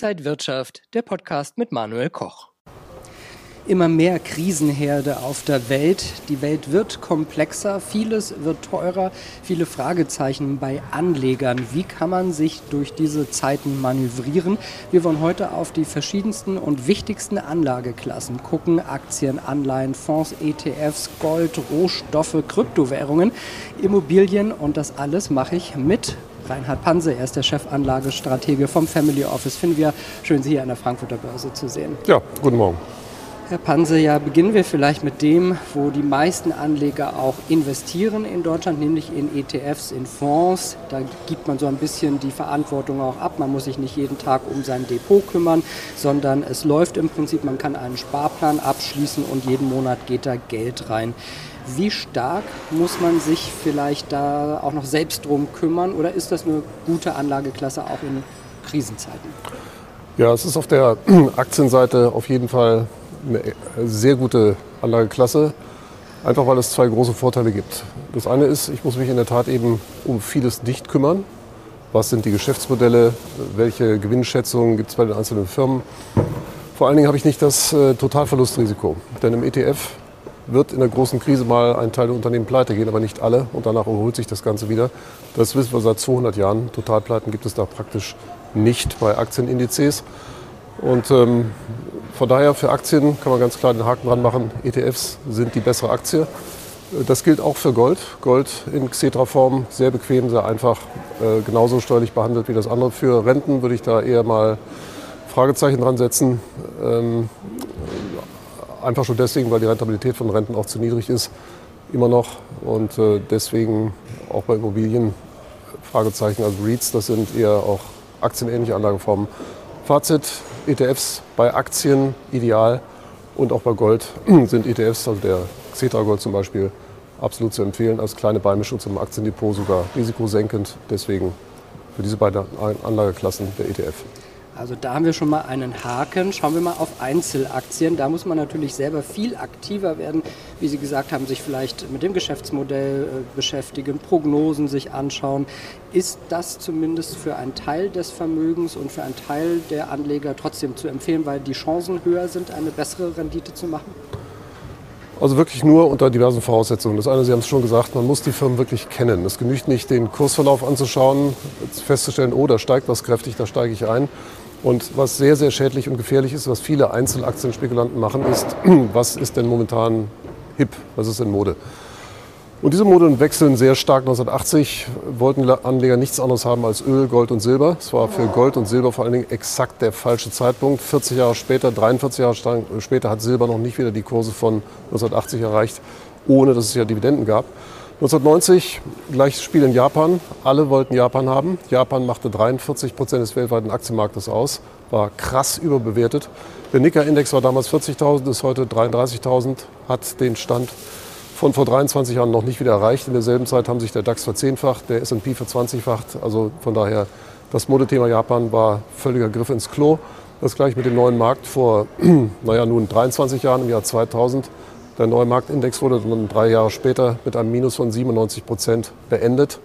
Inside Wirtschaft, der Podcast mit Manuel Koch. Immer mehr Krisenherde auf der Welt. Die Welt wird komplexer, vieles wird teurer, viele Fragezeichen bei Anlegern. Wie kann man sich durch diese Zeiten manövrieren? Wir wollen heute auf die verschiedensten und wichtigsten Anlageklassen gucken. Aktien, Anleihen, Fonds, ETFs, Gold, Rohstoffe, Kryptowährungen, Immobilien und das alles mache ich mit Reinhard Panse, er ist der Chefanlagestratege vom Family Office. Finden wir schön, Sie hier an der Frankfurter Börse zu sehen. Ja, guten Morgen. Herr Panse, ja, beginnen wir vielleicht mit dem, wo die meisten Anleger auch investieren in Deutschland, nämlich in ETFs, in Fonds. Da gibt man so ein bisschen die Verantwortung auch ab. Man muss sich nicht jeden Tag um sein Depot kümmern, sondern es läuft im Prinzip, man kann einen Sparplan abschließen und jeden Monat geht da Geld rein. Wie stark muss man sich vielleicht da auch noch selbst drum kümmern oder ist das eine gute Anlageklasse auch in Krisenzeiten? Ja, es ist auf der Aktienseite auf jeden Fall eine sehr gute Anlageklasse, einfach weil es zwei große Vorteile gibt. Das eine ist, ich muss mich in der Tat eben um vieles nicht kümmern. Was sind die Geschäftsmodelle? Welche Gewinnschätzungen gibt es bei den einzelnen Firmen? Vor allen Dingen habe ich nicht das äh, Totalverlustrisiko. Denn im ETF wird in der großen Krise mal ein Teil der Unternehmen pleite gehen, aber nicht alle. Und danach erholt sich das Ganze wieder. Das wissen wir seit 200 Jahren. Totalpleiten gibt es da praktisch nicht bei Aktienindizes. Und ähm, von daher für Aktien kann man ganz klar den Haken dran machen. ETFs sind die bessere Aktie. Das gilt auch für Gold. Gold in Xetra-Form, sehr bequem, sehr einfach, äh, genauso steuerlich behandelt wie das andere. Für Renten würde ich da eher mal Fragezeichen dran setzen. Ähm, einfach schon deswegen, weil die Rentabilität von Renten auch zu niedrig ist, immer noch. Und äh, deswegen auch bei Immobilien Fragezeichen. Also REITs, das sind eher auch aktienähnliche Anlageformen. Fazit, ETFs bei Aktien ideal und auch bei Gold sind ETFs, also der Xetra Gold zum Beispiel, absolut zu empfehlen als kleine Beimischung zum Aktiendepot, sogar risikosenkend. Deswegen für diese beiden Anlageklassen der ETF. Also da haben wir schon mal einen Haken. Schauen wir mal auf Einzelaktien. Da muss man natürlich selber viel aktiver werden, wie Sie gesagt haben, sich vielleicht mit dem Geschäftsmodell äh, beschäftigen, Prognosen sich anschauen. Ist das zumindest für einen Teil des Vermögens und für einen Teil der Anleger trotzdem zu empfehlen, weil die Chancen höher sind, eine bessere Rendite zu machen? Also wirklich nur unter diversen Voraussetzungen. Das eine, Sie haben es schon gesagt, man muss die Firmen wirklich kennen. Es genügt nicht, den Kursverlauf anzuschauen, festzustellen, oh, da steigt was kräftig, da steige ich ein, und was sehr, sehr schädlich und gefährlich ist, was viele Einzelaktienspekulanten machen, ist, was ist denn momentan hip, was ist in Mode? Und diese Moden wechseln sehr stark. 1980 wollten Anleger nichts anderes haben als Öl, Gold und Silber. Es war für Gold und Silber vor allen Dingen exakt der falsche Zeitpunkt. 40 Jahre später, 43 Jahre später hat Silber noch nicht wieder die Kurse von 1980 erreicht, ohne dass es ja Dividenden gab. 1990, gleiches Spiel in Japan. Alle wollten Japan haben. Japan machte 43 Prozent des weltweiten Aktienmarktes aus, war krass überbewertet. Der Nikkei-Index war damals 40.000, ist heute 33.000, hat den Stand von vor 23 Jahren noch nicht wieder erreicht. In derselben Zeit haben sich der DAX verzehnfacht, der S&P verzwanzigfacht. Also von daher, das Modethema Japan war völliger Griff ins Klo. Das gleich mit dem neuen Markt vor, naja, nun 23 Jahren, im Jahr 2000 der neue Marktindex wurde dann drei Jahre später mit einem Minus von 97 Prozent beendet.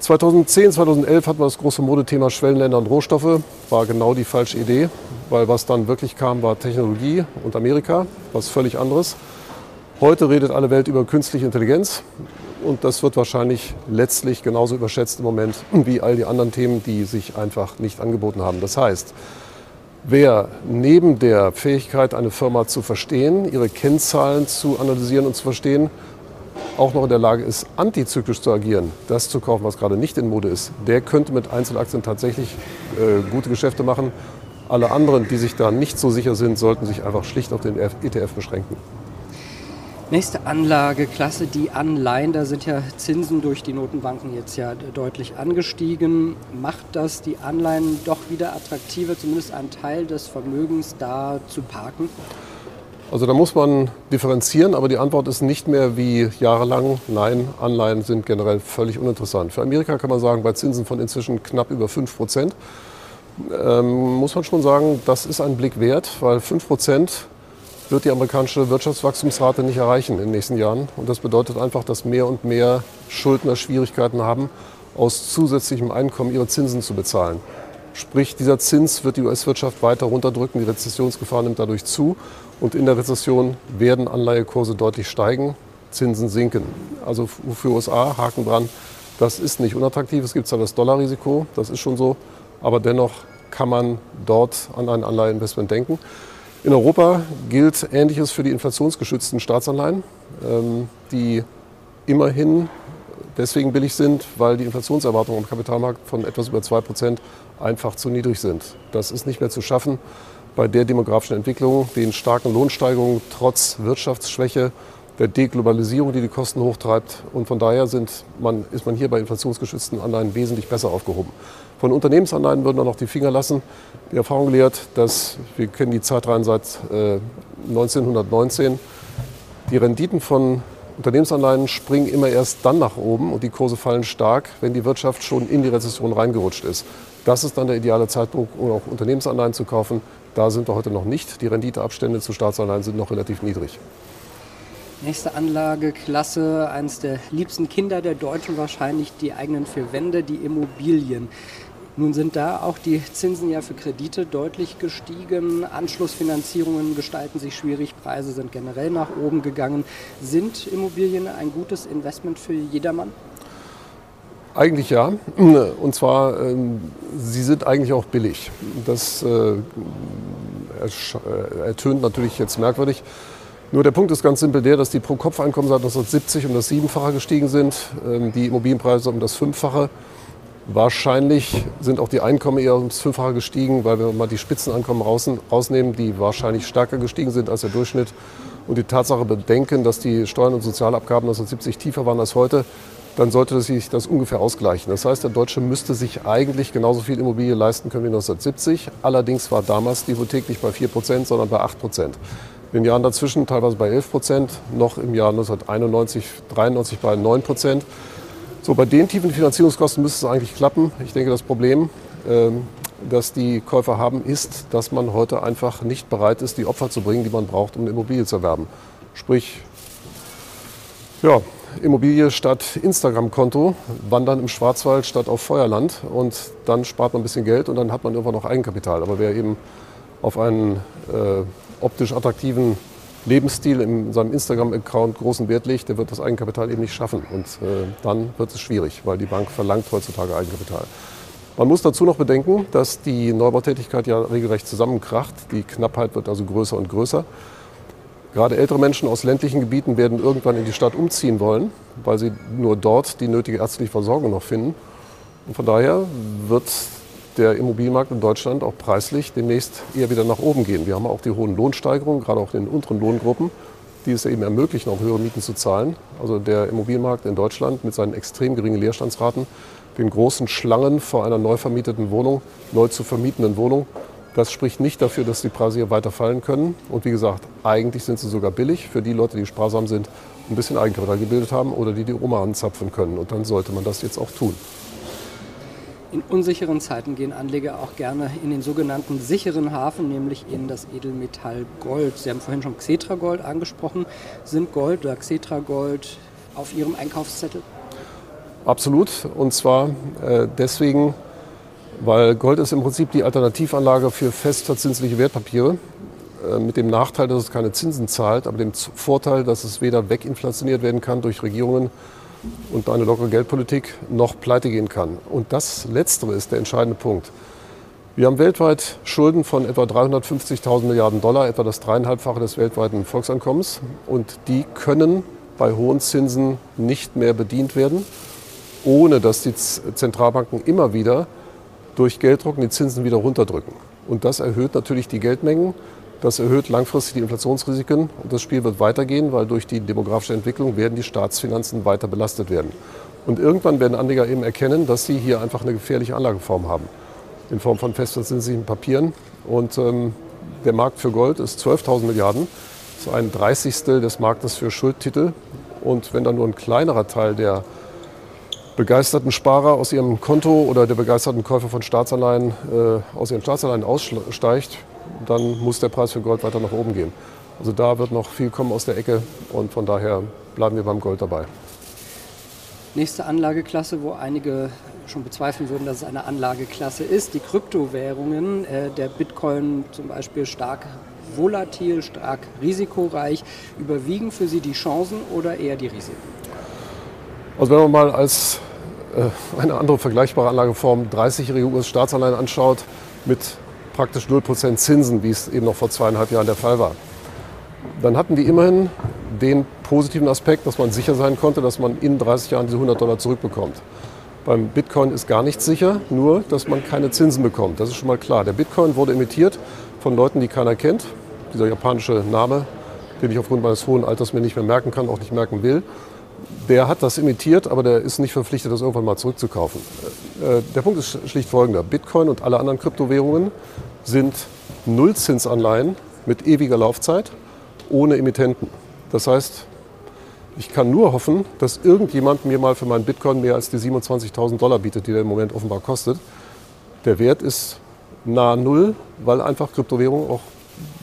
2010, 2011 hatten wir das große Modethema Schwellenländer und Rohstoffe. War genau die falsche Idee, weil was dann wirklich kam, war Technologie und Amerika, was völlig anderes. Heute redet alle Welt über künstliche Intelligenz und das wird wahrscheinlich letztlich genauso überschätzt im Moment wie all die anderen Themen, die sich einfach nicht angeboten haben. Das heißt, Wer neben der Fähigkeit, eine Firma zu verstehen, ihre Kennzahlen zu analysieren und zu verstehen, auch noch in der Lage ist, antizyklisch zu agieren, das zu kaufen, was gerade nicht in Mode ist, der könnte mit Einzelaktien tatsächlich äh, gute Geschäfte machen. Alle anderen, die sich da nicht so sicher sind, sollten sich einfach schlicht auf den ETF beschränken. Nächste Anlageklasse, die Anleihen. Da sind ja Zinsen durch die Notenbanken jetzt ja deutlich angestiegen. Macht das die Anleihen doch wieder attraktiver, zumindest einen Teil des Vermögens da zu parken? Also da muss man differenzieren, aber die Antwort ist nicht mehr wie jahrelang. Nein, Anleihen sind generell völlig uninteressant. Für Amerika kann man sagen, bei Zinsen von inzwischen knapp über 5 Prozent, ähm, muss man schon sagen, das ist ein Blick wert, weil 5 Prozent wird die amerikanische Wirtschaftswachstumsrate nicht erreichen in den nächsten Jahren. Und das bedeutet einfach, dass mehr und mehr Schuldner Schwierigkeiten haben, aus zusätzlichem Einkommen ihre Zinsen zu bezahlen. Sprich, dieser Zins wird die US-Wirtschaft weiter runterdrücken, die Rezessionsgefahr nimmt dadurch zu und in der Rezession werden Anleihekurse deutlich steigen, Zinsen sinken. Also für USA, Haken dran, das ist nicht unattraktiv. Es gibt zwar das Dollarrisiko, das ist schon so, aber dennoch kann man dort an ein Anleiheinvestment denken. In Europa gilt Ähnliches für die inflationsgeschützten Staatsanleihen, ähm, die immerhin deswegen billig sind, weil die Inflationserwartungen am Kapitalmarkt von etwas über 2% einfach zu niedrig sind. Das ist nicht mehr zu schaffen bei der demografischen Entwicklung, den starken Lohnsteigerungen trotz Wirtschaftsschwäche, der Deglobalisierung, die die Kosten hochtreibt. Und von daher man, ist man hier bei inflationsgeschützten Anleihen wesentlich besser aufgehoben. Von Unternehmensanleihen würden wir noch die Finger lassen. Die Erfahrung lehrt, dass wir kennen die Zeitreihen seit äh, 1919. Die Renditen von Unternehmensanleihen springen immer erst dann nach oben und die Kurse fallen stark, wenn die Wirtschaft schon in die Rezession reingerutscht ist. Das ist dann der ideale Zeitpunkt, um auch Unternehmensanleihen zu kaufen. Da sind wir heute noch nicht. Die Renditeabstände zu Staatsanleihen sind noch relativ niedrig. Nächste Anlageklasse, eines der liebsten Kinder der Deutschen wahrscheinlich, die eigenen vier Wände, die Immobilien. Nun sind da auch die Zinsen ja für Kredite deutlich gestiegen. Anschlussfinanzierungen gestalten sich schwierig, Preise sind generell nach oben gegangen. Sind Immobilien ein gutes Investment für jedermann? Eigentlich ja. Und zwar, ähm, sie sind eigentlich auch billig. Das äh, ertönt natürlich jetzt merkwürdig. Nur der Punkt ist ganz simpel der, dass die Pro-Kopf-Einkommen seit 1970 um das Siebenfache gestiegen sind, ähm, die Immobilienpreise um das Fünffache. Wahrscheinlich sind auch die Einkommen eher ums Fünffache gestiegen, weil wir mal die Spitzeneinkommen rausnehmen, die wahrscheinlich stärker gestiegen sind als der Durchschnitt. Und die Tatsache bedenken, dass die Steuern und Sozialabgaben 1970 tiefer waren als heute, dann sollte sich das ungefähr ausgleichen. Das heißt, der Deutsche müsste sich eigentlich genauso viel Immobilie leisten können wie 1970. Allerdings war damals die Hypothek nicht bei 4 Prozent, sondern bei 8 Prozent. In den Jahren dazwischen teilweise bei 11 Prozent, noch im Jahr 1991, 93 bei 9 Prozent. So, bei den tiefen Finanzierungskosten müsste es eigentlich klappen. Ich denke, das Problem, ähm, das die Käufer haben, ist, dass man heute einfach nicht bereit ist, die Opfer zu bringen, die man braucht, um eine Immobilie zu erwerben. Sprich, ja, Immobilie statt Instagram-Konto, wandern im Schwarzwald statt auf Feuerland und dann spart man ein bisschen Geld und dann hat man irgendwann noch Eigenkapital. Aber wer eben auf einen äh, optisch attraktiven Lebensstil in seinem Instagram-Account großen Wert legt, der wird das Eigenkapital eben nicht schaffen. Und äh, dann wird es schwierig, weil die Bank verlangt heutzutage Eigenkapital. Man muss dazu noch bedenken, dass die Neubautätigkeit ja regelrecht zusammenkracht. Die Knappheit wird also größer und größer. Gerade ältere Menschen aus ländlichen Gebieten werden irgendwann in die Stadt umziehen wollen, weil sie nur dort die nötige ärztliche Versorgung noch finden. Und von daher wird der Immobilienmarkt in Deutschland auch preislich demnächst eher wieder nach oben gehen. Wir haben auch die hohen Lohnsteigerungen, gerade auch in den unteren Lohngruppen, die es eben ermöglichen, auch höhere Mieten zu zahlen. Also der Immobilienmarkt in Deutschland mit seinen extrem geringen Leerstandsraten, den großen Schlangen vor einer neu vermieteten Wohnung, neu zu vermietenden Wohnung, das spricht nicht dafür, dass die Preise hier weiter fallen können. Und wie gesagt, eigentlich sind sie sogar billig für die Leute, die sparsam sind, ein bisschen Eigenkapital gebildet haben oder die die Oma anzapfen können. Und dann sollte man das jetzt auch tun. In unsicheren Zeiten gehen Anleger auch gerne in den sogenannten sicheren Hafen, nämlich in das Edelmetall Gold. Sie haben vorhin schon Xetra Gold angesprochen. Sind Gold oder Xetra Gold auf Ihrem Einkaufszettel? Absolut. Und zwar äh, deswegen, weil Gold ist im Prinzip die Alternativanlage für festverzinsliche Wertpapiere. Äh, mit dem Nachteil, dass es keine Zinsen zahlt, aber dem Vorteil, dass es weder weginflationiert werden kann durch Regierungen und eine lockere Geldpolitik noch pleite gehen kann. Und das Letztere ist der entscheidende Punkt. Wir haben weltweit Schulden von etwa 350.000 Milliarden Dollar, etwa das dreieinhalbfache des weltweiten Volksankommens. Und die können bei hohen Zinsen nicht mehr bedient werden, ohne dass die Zentralbanken immer wieder durch Gelddrucken die Zinsen wieder runterdrücken. Und das erhöht natürlich die Geldmengen das erhöht langfristig die Inflationsrisiken und das Spiel wird weitergehen, weil durch die demografische Entwicklung werden die Staatsfinanzen weiter belastet werden. Und irgendwann werden Anleger eben erkennen, dass sie hier einfach eine gefährliche Anlageform haben, in Form von festverzinslichen Papieren. Und ähm, der Markt für Gold ist 12.000 Milliarden, das ist ein Dreißigstel des Marktes für Schuldtitel. Und wenn dann nur ein kleinerer Teil der begeisterten Sparer aus ihrem Konto oder der begeisterten Käufer von Staatsanleihen äh, aus ihren Staatsanleihen aussteigt, dann muss der Preis für Gold weiter nach oben gehen. Also da wird noch viel kommen aus der Ecke und von daher bleiben wir beim Gold dabei. Nächste Anlageklasse, wo einige schon bezweifeln würden, dass es eine Anlageklasse ist. Die Kryptowährungen, äh, der Bitcoin zum Beispiel stark volatil, stark risikoreich. Überwiegen für Sie die Chancen oder eher die Risiken? Also wenn man mal als äh, eine andere vergleichbare Anlageform 30-jährige US-Staatsanleihen anschaut mit praktisch 0% Zinsen, wie es eben noch vor zweieinhalb Jahren der Fall war, dann hatten die immerhin den positiven Aspekt, dass man sicher sein konnte, dass man in 30 Jahren diese 100 Dollar zurückbekommt. Beim Bitcoin ist gar nichts sicher, nur dass man keine Zinsen bekommt. Das ist schon mal klar. Der Bitcoin wurde emittiert von Leuten, die keiner kennt. Dieser japanische Name, den ich aufgrund meines hohen Alters mir nicht mehr merken kann, auch nicht merken will. Der hat das imitiert, aber der ist nicht verpflichtet, das irgendwann mal zurückzukaufen. Äh, der Punkt ist schlicht folgender. Bitcoin und alle anderen Kryptowährungen sind Nullzinsanleihen mit ewiger Laufzeit ohne Emittenten. Das heißt, ich kann nur hoffen, dass irgendjemand mir mal für meinen Bitcoin mehr als die 27.000 Dollar bietet, die der im Moment offenbar kostet. Der Wert ist nahe Null, weil einfach Kryptowährung auch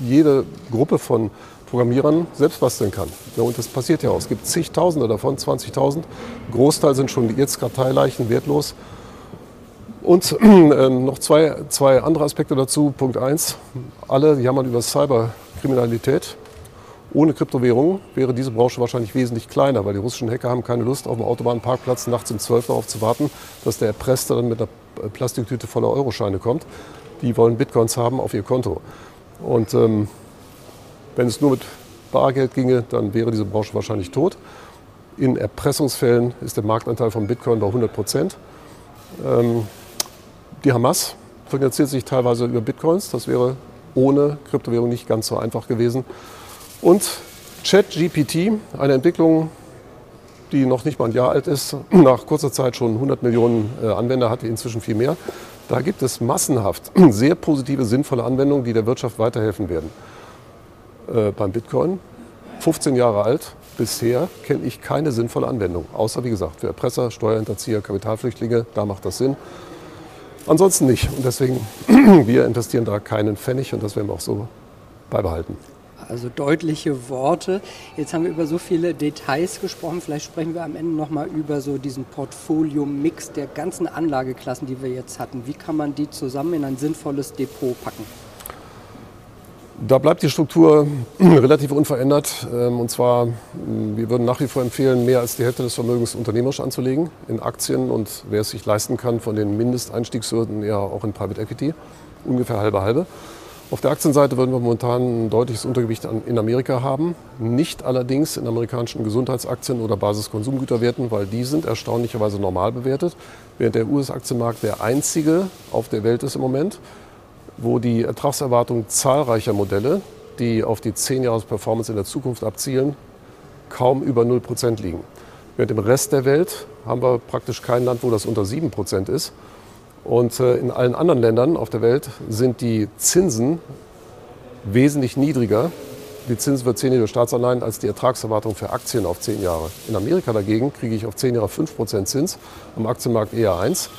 jede Gruppe von Programmierern selbst basteln kann. Ja, und das passiert ja auch. Es gibt zigtausende davon, 20.000. Großteil sind schon jetzt Karteileichen, wertlos. Und äh, noch zwei, zwei andere Aspekte dazu. Punkt eins, alle jammern über Cyberkriminalität. Ohne Kryptowährung wäre diese Branche wahrscheinlich wesentlich kleiner, weil die russischen Hacker haben keine Lust, auf dem Autobahnparkplatz nachts um 12 darauf zu warten, dass der Erpresste dann mit einer Plastiktüte voller Euroscheine kommt. Die wollen Bitcoins haben auf ihr Konto. Und ähm, wenn es nur mit Bargeld ginge, dann wäre diese Branche wahrscheinlich tot. In Erpressungsfällen ist der Marktanteil von Bitcoin bei 100 Prozent. Ähm, die Hamas finanziert sich teilweise über Bitcoins. Das wäre ohne Kryptowährung nicht ganz so einfach gewesen. Und ChatGPT, eine Entwicklung, die noch nicht mal ein Jahr alt ist, nach kurzer Zeit schon 100 Millionen äh, Anwender hatte, inzwischen viel mehr. Da gibt es massenhaft sehr positive, sinnvolle Anwendungen, die der Wirtschaft weiterhelfen werden. Äh, beim Bitcoin, 15 Jahre alt, bisher kenne ich keine sinnvolle Anwendung. Außer, wie gesagt, für Erpresser, Steuerhinterzieher, Kapitalflüchtlinge, da macht das Sinn. Ansonsten nicht. Und deswegen, wir investieren da keinen Pfennig und das werden wir auch so beibehalten. Also deutliche Worte. Jetzt haben wir über so viele Details gesprochen. Vielleicht sprechen wir am Ende nochmal über so diesen Portfolio-Mix der ganzen Anlageklassen, die wir jetzt hatten. Wie kann man die zusammen in ein sinnvolles Depot packen? Da bleibt die Struktur relativ unverändert. Ähm, und zwar, wir würden nach wie vor empfehlen, mehr als die Hälfte des Vermögens unternehmerisch anzulegen in Aktien und wer es sich leisten kann, von den Mindesteinstiegshürden eher auch in Private Equity. Ungefähr halbe halbe. Auf der Aktienseite würden wir momentan ein deutliches Untergewicht in Amerika haben. Nicht allerdings in amerikanischen Gesundheitsaktien oder Basiskonsumgüterwerten, weil die sind erstaunlicherweise normal bewertet. Während der US-Aktienmarkt der einzige auf der Welt ist im Moment, wo die Ertragserwartung zahlreicher Modelle, die auf die 10 Jahres Performance in der Zukunft abzielen, kaum über 0% liegen. Während im Rest der Welt haben wir praktisch kein Land, wo das unter 7% ist. Und äh, in allen anderen Ländern auf der Welt sind die Zinsen wesentlich niedriger, die Zinsen für 10 Jahre Staatsanleihen, als die Ertragserwartung für Aktien auf 10 Jahre. In Amerika dagegen kriege ich auf 10 Jahre 5% Zins, am Aktienmarkt eher 1.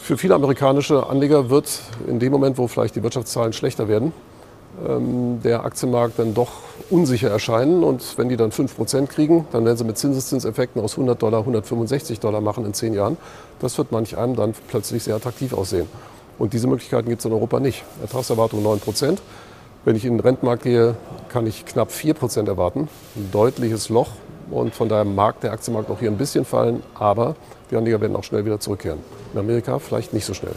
Für viele amerikanische Anleger wird in dem Moment, wo vielleicht die Wirtschaftszahlen schlechter werden, der Aktienmarkt dann doch unsicher erscheinen. Und wenn die dann 5% kriegen, dann werden sie mit Zinseszinseffekten aus 100 Dollar 165 Dollar machen in 10 Jahren. Das wird manch einem dann plötzlich sehr attraktiv aussehen. Und diese Möglichkeiten gibt es in Europa nicht. Ertragserwartung 9%. Wenn ich in den Rentenmarkt gehe, kann ich knapp 4% erwarten. Ein deutliches Loch. Und von daher mag der Aktienmarkt auch hier ein bisschen fallen, aber die Anleger werden auch schnell wieder zurückkehren. In Amerika vielleicht nicht so schnell.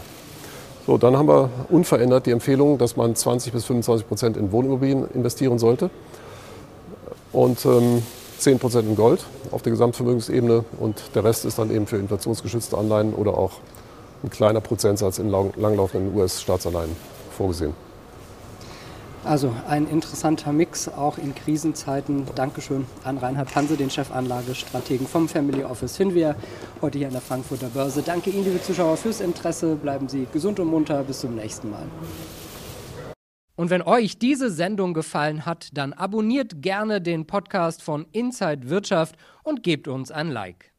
So, dann haben wir unverändert die Empfehlung, dass man 20 bis 25 Prozent in Wohnimmobilien investieren sollte und ähm, 10 Prozent in Gold auf der Gesamtvermögensebene und der Rest ist dann eben für inflationsgeschützte Anleihen oder auch ein kleiner Prozentsatz in langlaufenden US-Staatsanleihen vorgesehen. Also ein interessanter Mix, auch in Krisenzeiten. Dankeschön an Reinhard Panse, den Chefanlagestrategen vom Family Office Hinwehr, heute hier an der Frankfurter Börse. Danke Ihnen, liebe Zuschauer, fürs Interesse. Bleiben Sie gesund und munter. Bis zum nächsten Mal. Und wenn euch diese Sendung gefallen hat, dann abonniert gerne den Podcast von Inside Wirtschaft und gebt uns ein Like.